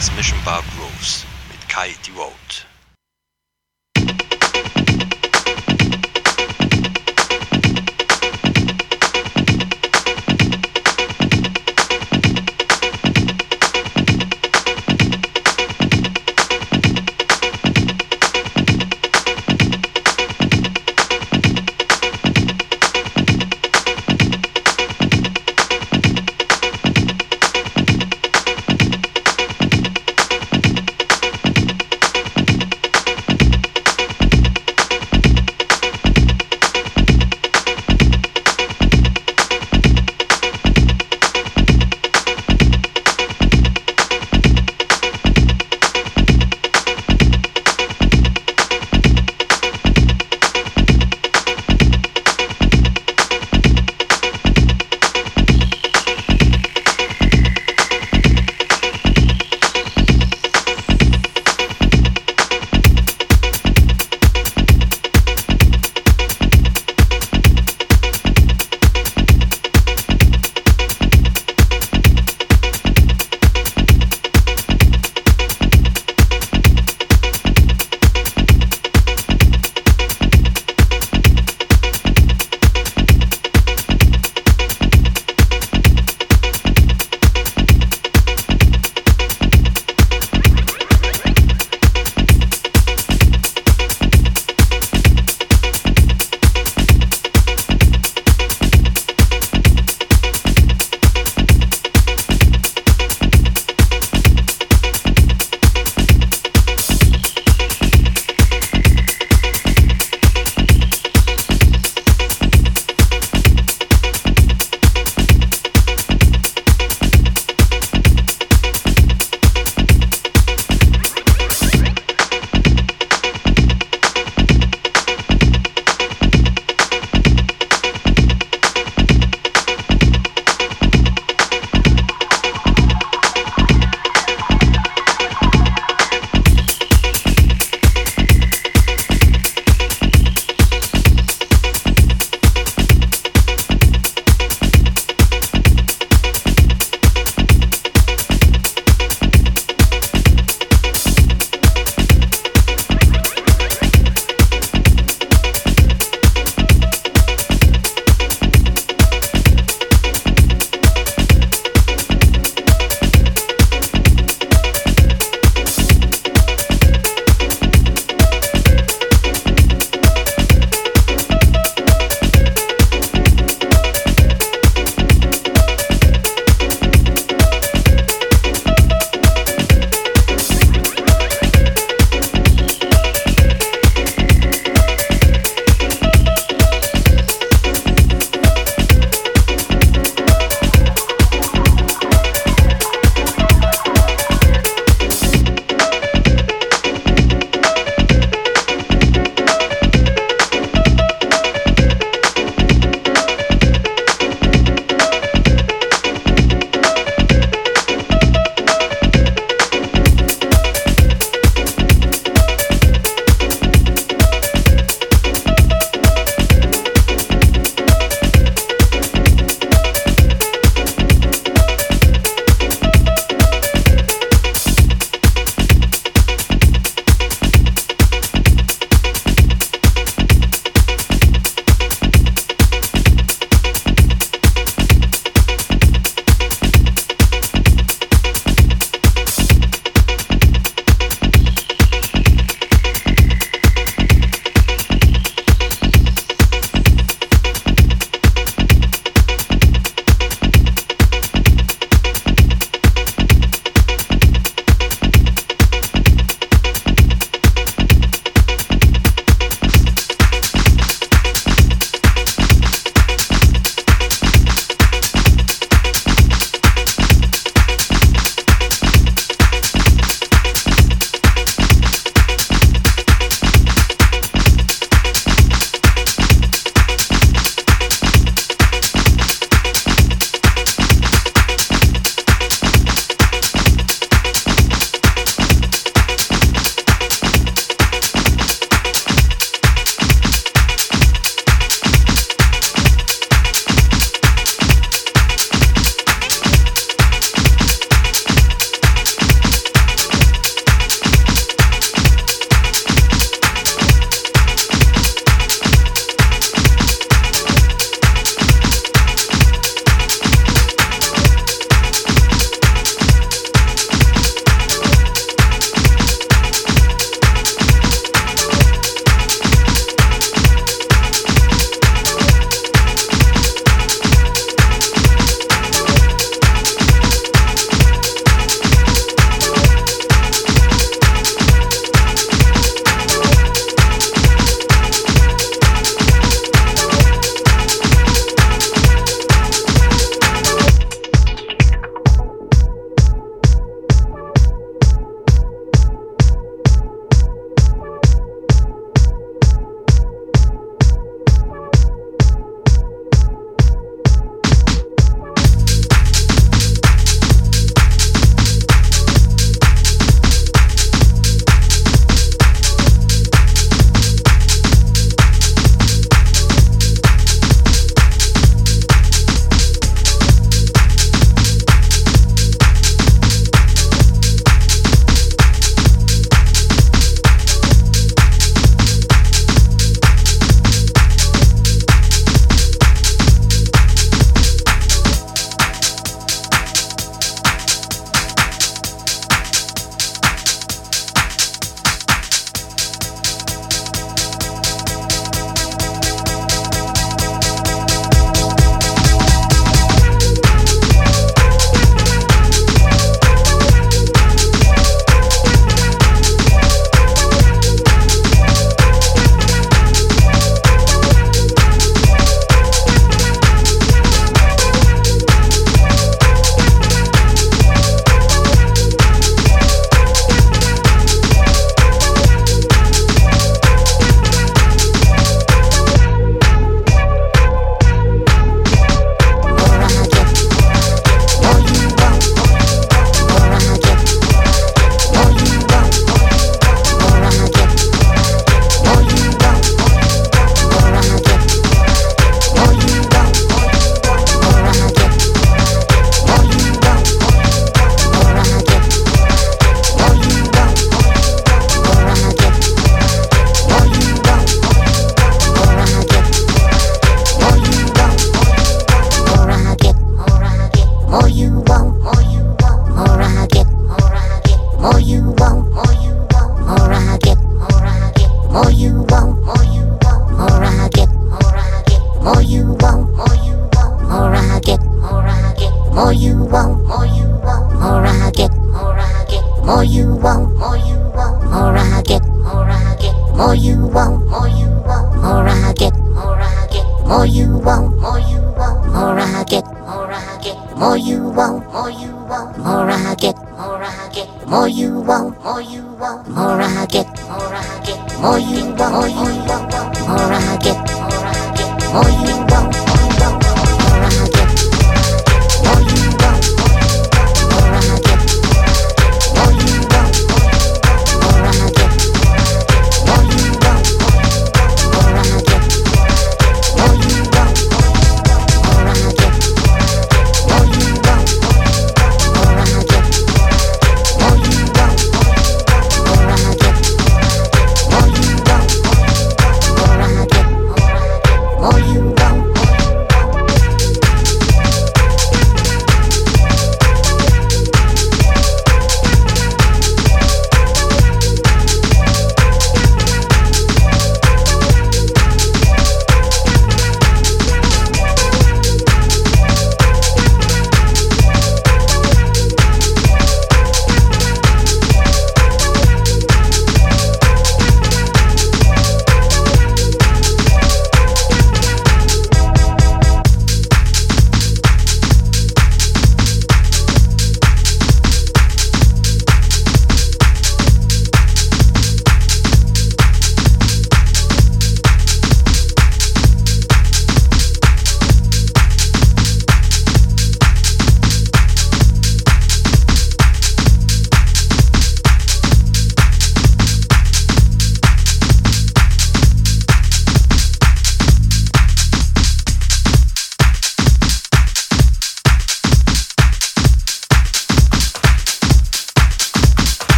Mix Mission Bar Grooves mit Kai Devote.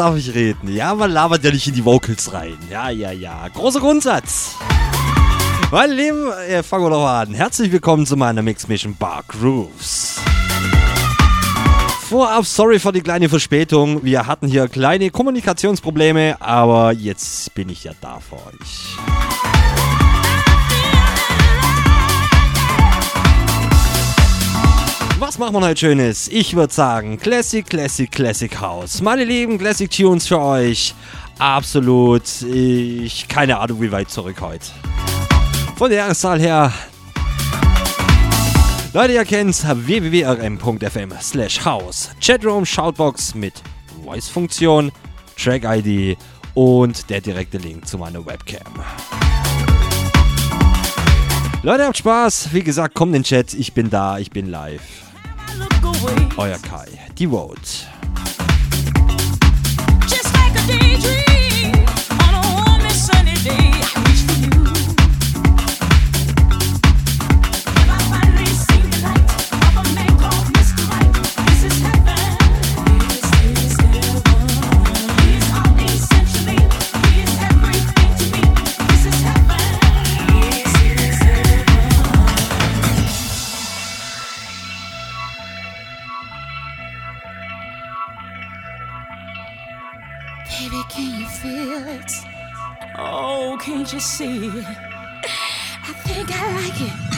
darf ich reden. Ja, man labert ja nicht in die Vocals rein. Ja, ja, ja. Großer Grundsatz. Mein Lieben, äh, fangen wir doch mal an. Herzlich willkommen zu meiner Mixmission Bar Grooves. Vorab, sorry für die kleine Verspätung. Wir hatten hier kleine Kommunikationsprobleme, aber jetzt bin ich ja da für euch. Was machen wir heute Schönes? Ich würde sagen, Classic, Classic, Classic House. Meine lieben Classic Tunes für euch. Absolut, ich keine Ahnung, wie weit zurück heute. Von der Jahreszahl her. Leute, ihr kennt www.rm.fm slash house. Chatroom, Shoutbox mit Voice-Funktion, Track-ID und der direkte Link zu meiner Webcam. Leute, habt Spaß. Wie gesagt, kommt in den Chat. Ich bin da, ich bin live. Euer Kai, die Road. You see? I think I like it.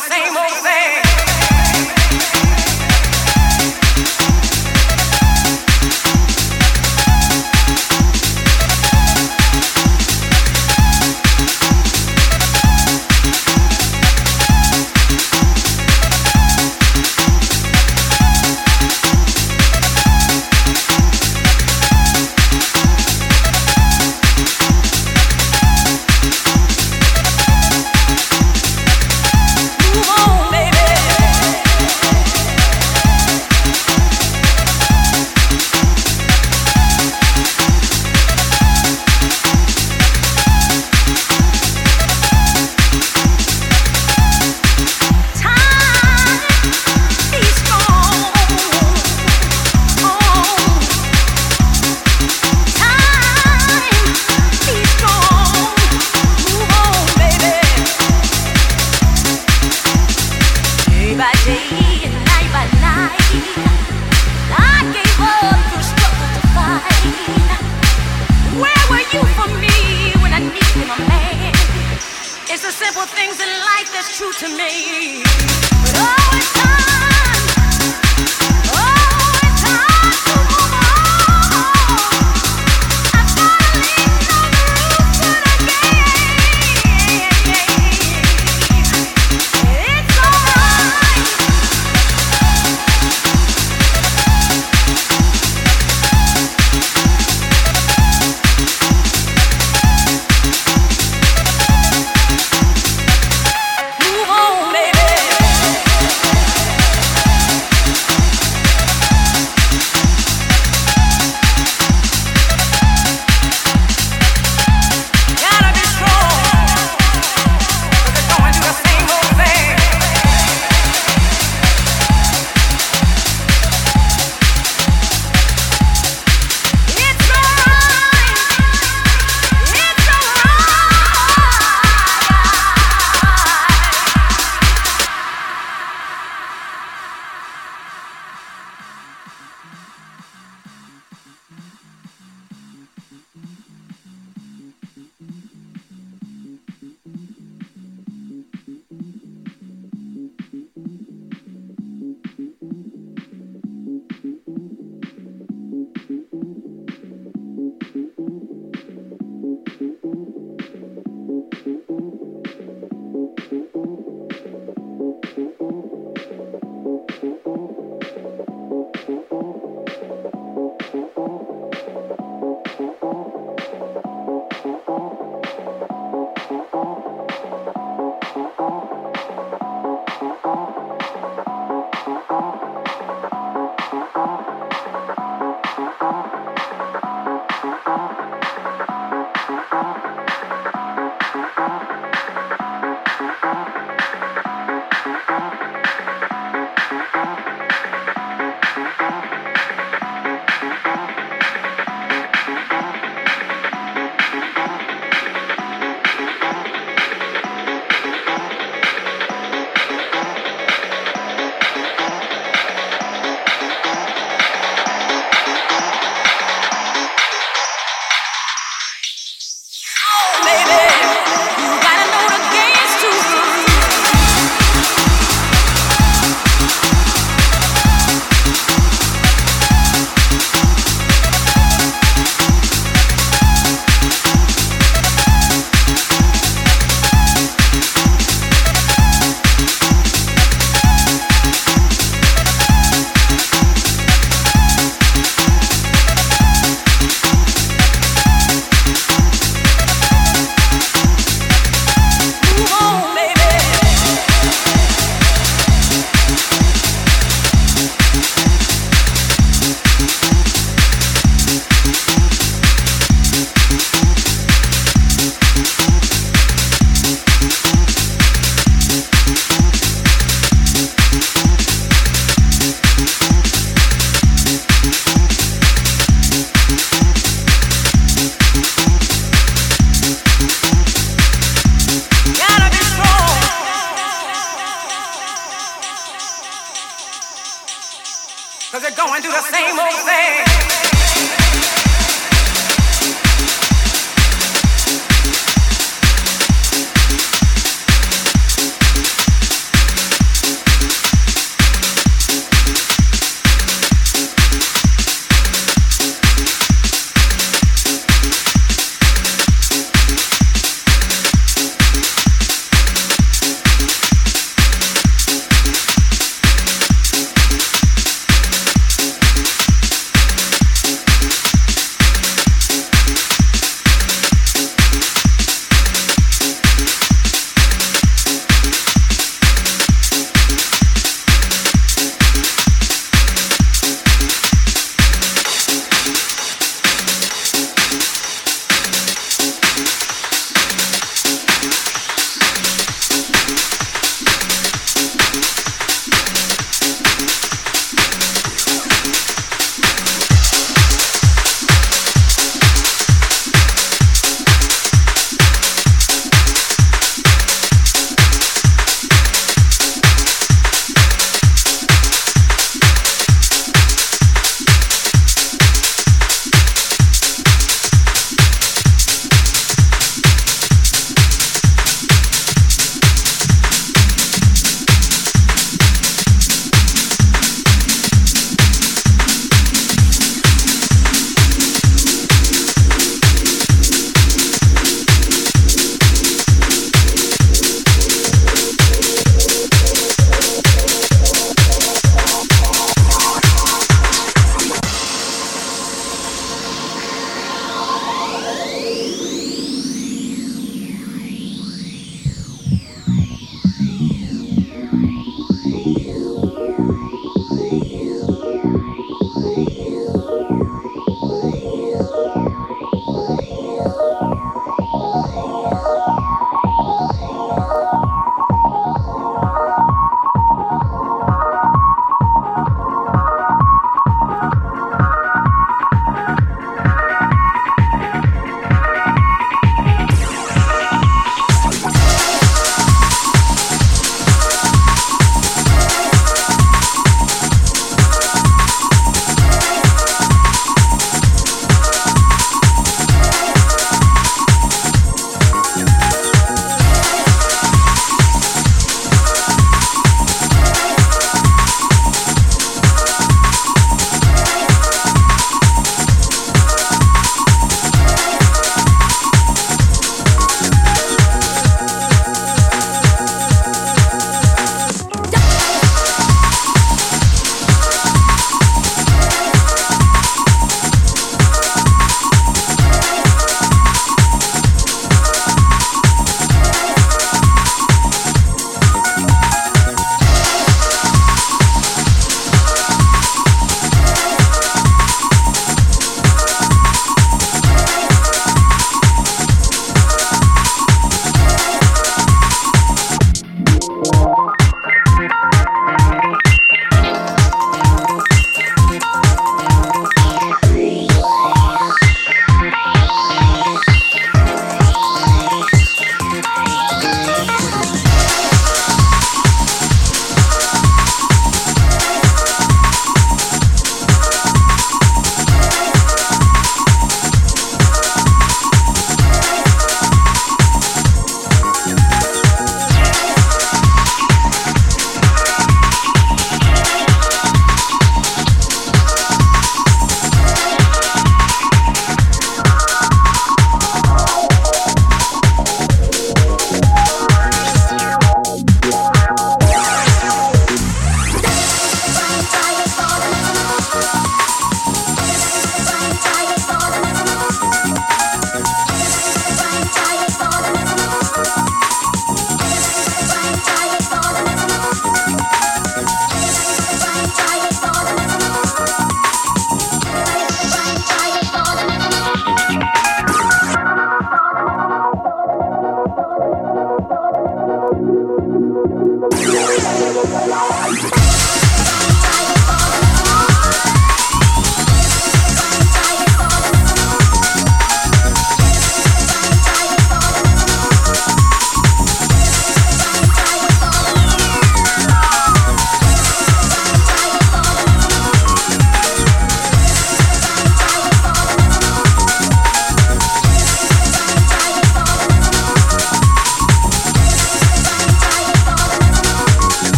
Same old thing.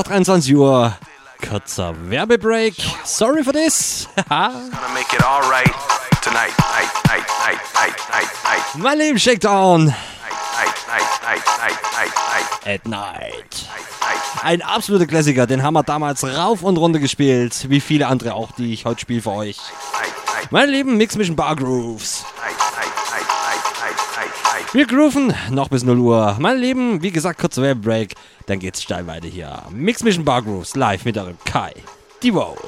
Nach 23 Uhr. Kurzer Werbebreak. Sorry for this. mein Lieben, Shakedown at night. night. Ein absoluter Klassiker, den haben wir damals rauf und runter gespielt. Wie viele andere auch, die ich heute spiele für euch. Meine Lieben, Mix Mission Bar Grooves. Wir grooven noch bis 0 Uhr. Meine Lieben, wie gesagt, kurzer Werbebreak. Dann geht's steil weiter hier. Mix Mission Bar Grooves live mit eurem Kai. Die Vote.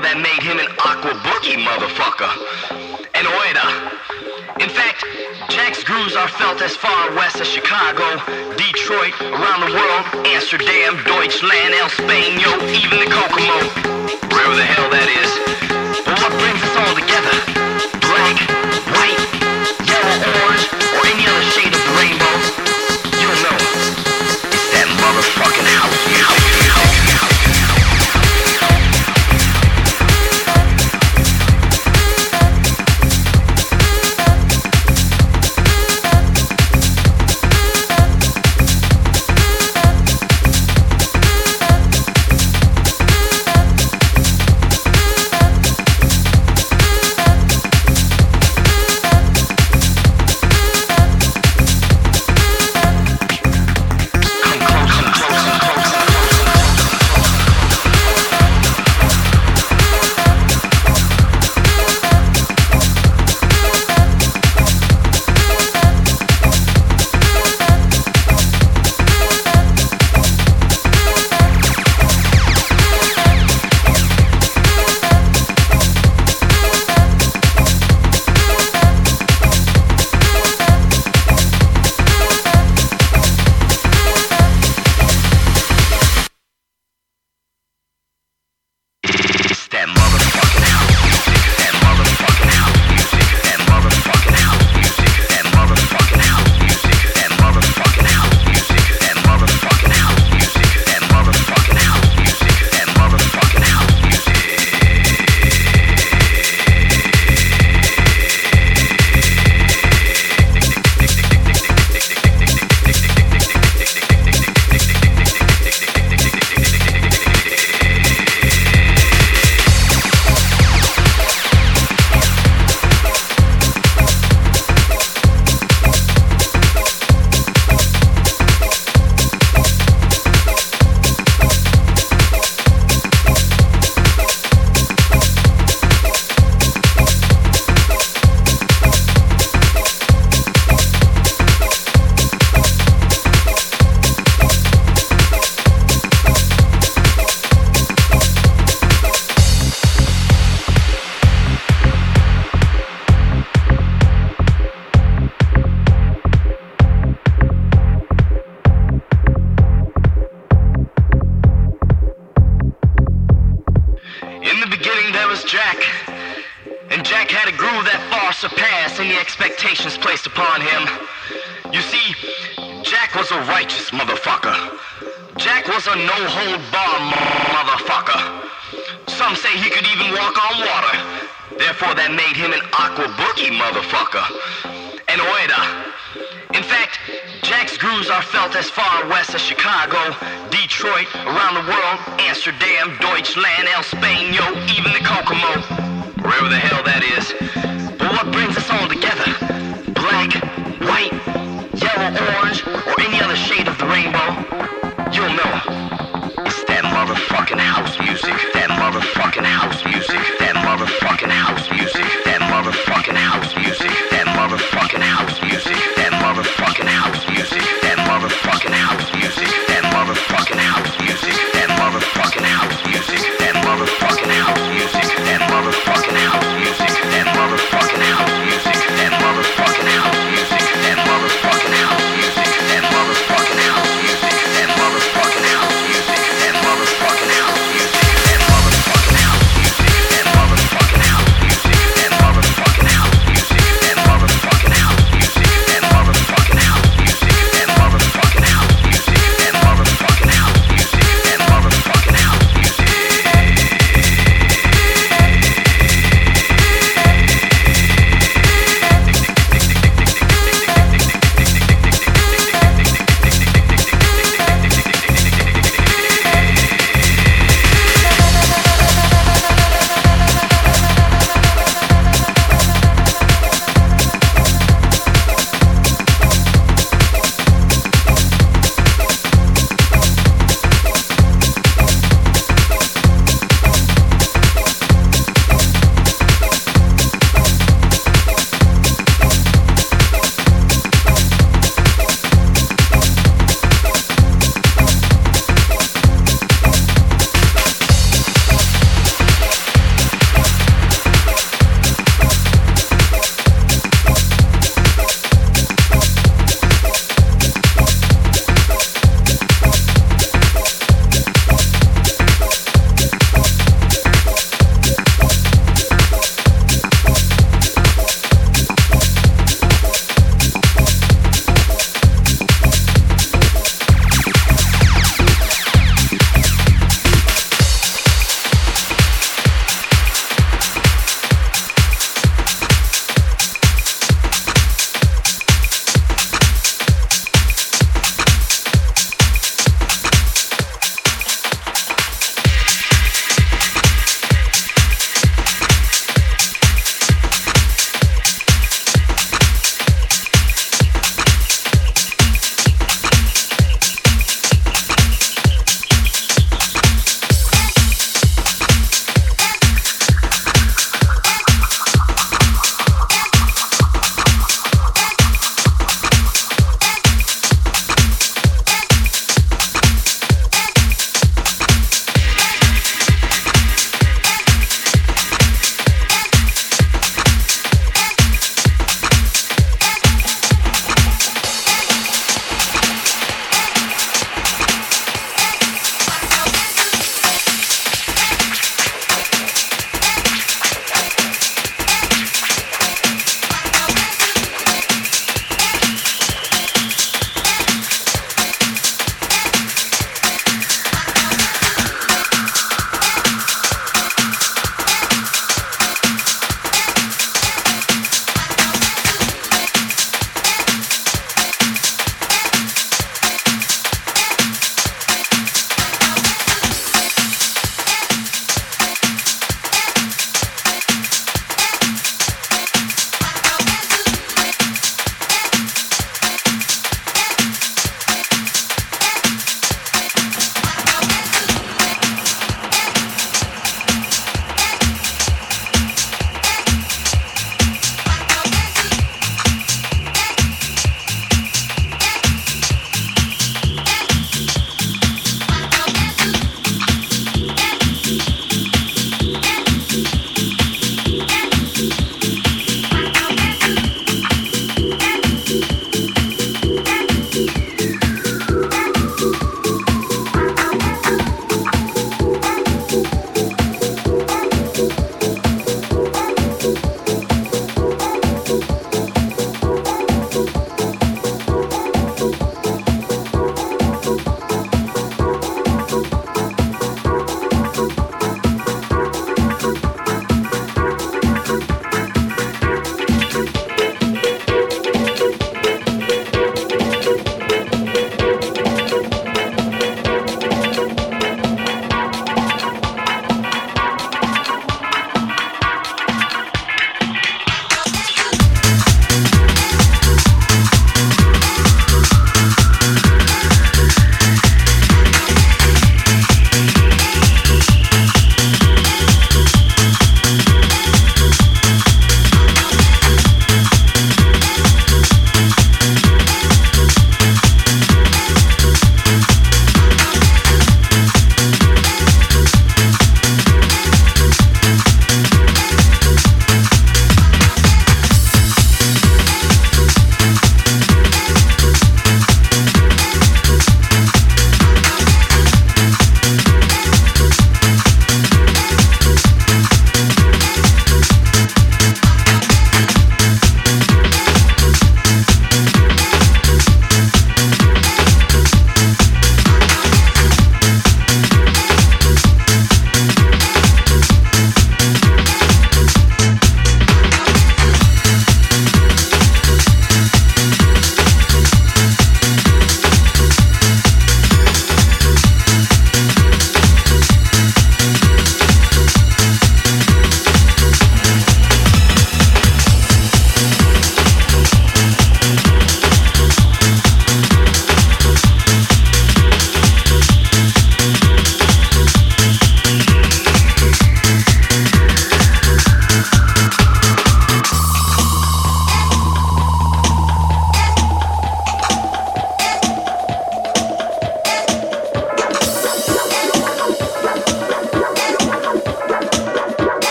that made him an aqua boogie motherfucker. An oida. In fact, Jack's grooves are felt as far west as Chicago, Detroit, around the world, Amsterdam, Deutschland, El Spain, yo, even the Kokomo. Wherever the hell that is. But what brings us all together?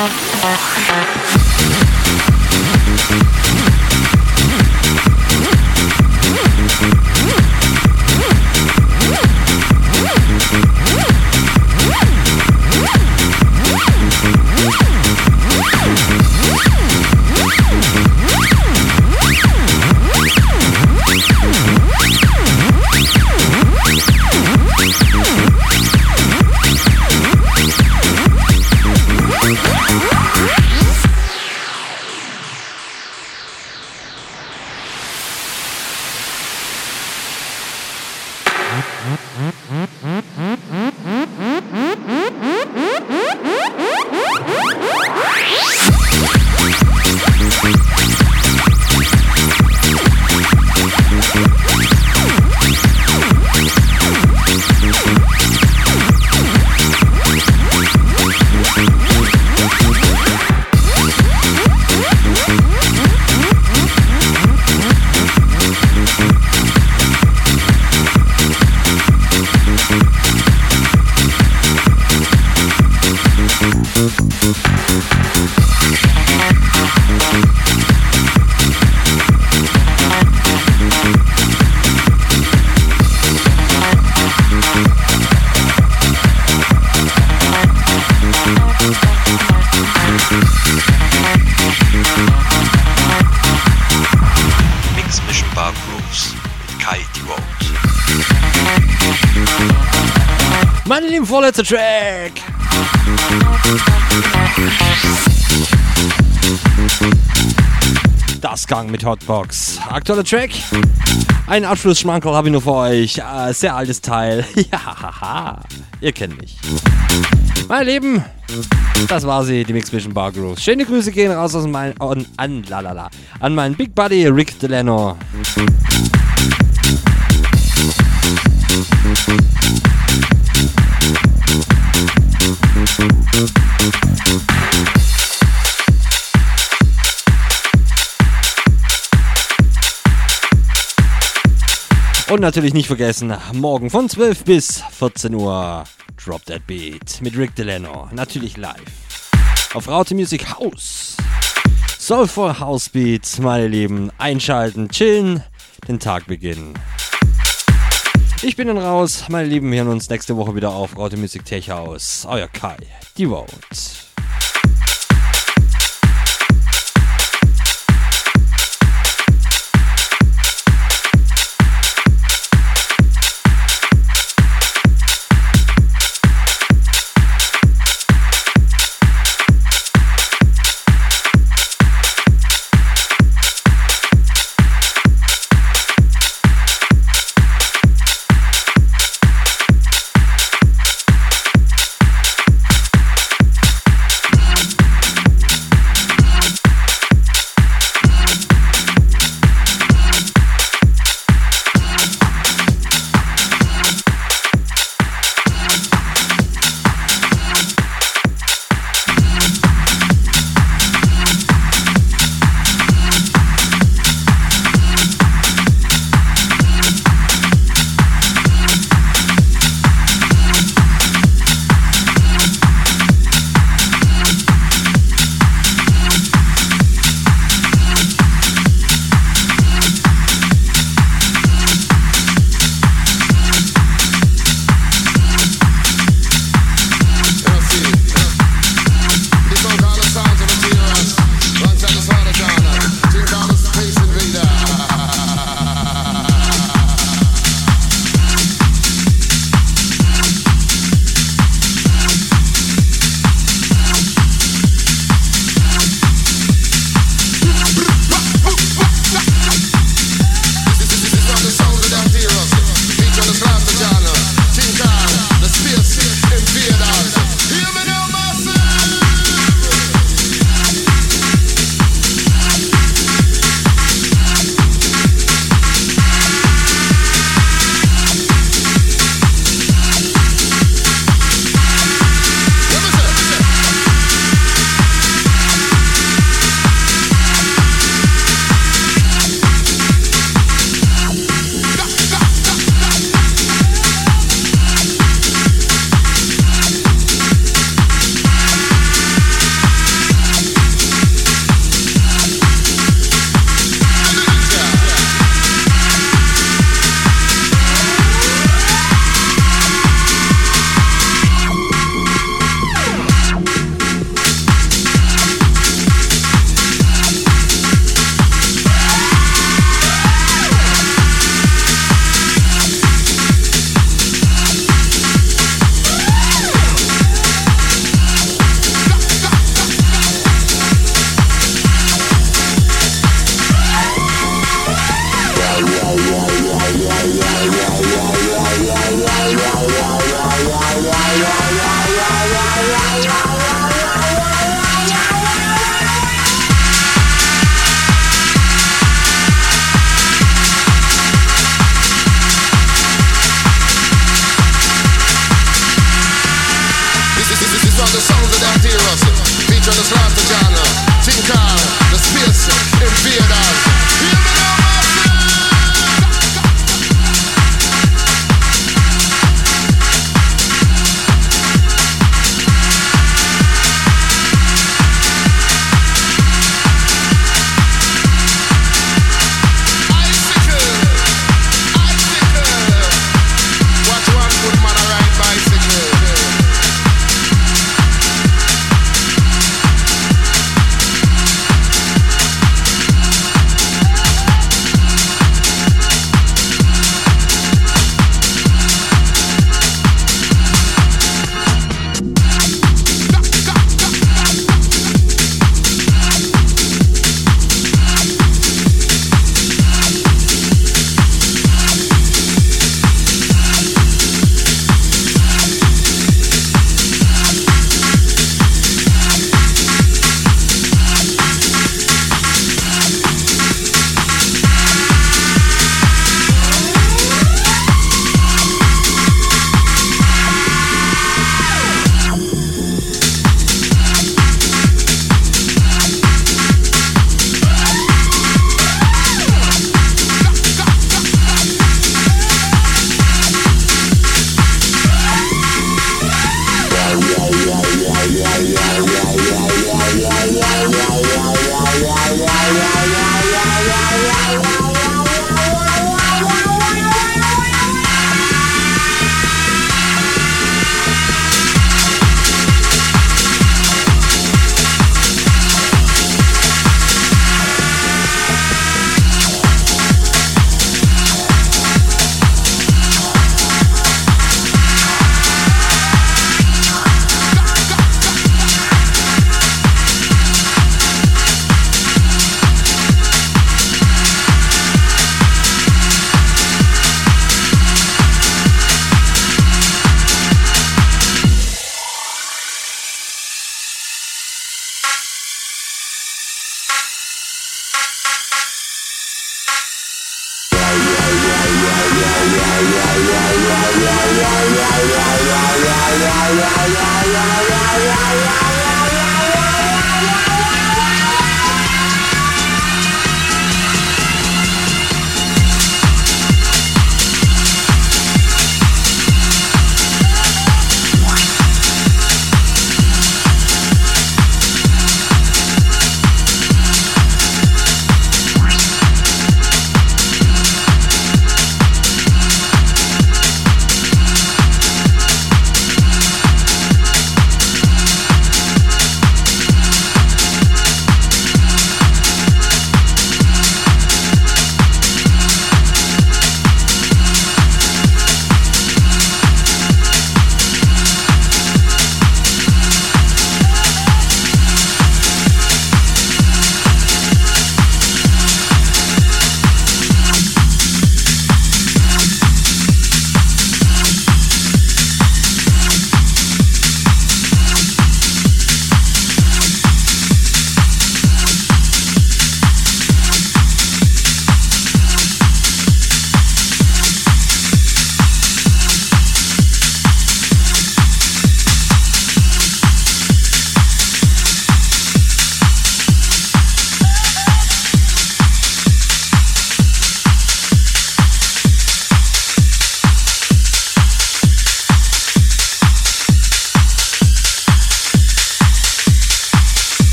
Ах, ах, ах. Track. Das Gang mit Hotbox. Aktueller Track. Ein Abschlussschmankerl habe ich nur für euch. Äh, sehr altes Teil. Ja. Ihr kennt mich. Meine Lieben, das war sie, die Mix Mission Bar Grooves. Schöne Grüße gehen raus aus mein, an, an, lalala, an meinen Big Buddy Rick Delano. Und natürlich nicht vergessen, morgen von 12 bis 14 Uhr Drop That Beat mit Rick Delano. Natürlich live. Auf Raute Music House. Soulful House Beats, meine Lieben. Einschalten, chillen, den Tag beginnen. Ich bin dann raus, meine Lieben. Wir hören uns nächste Woche wieder auf Raute Music Tech House. Euer Kai, die Vote.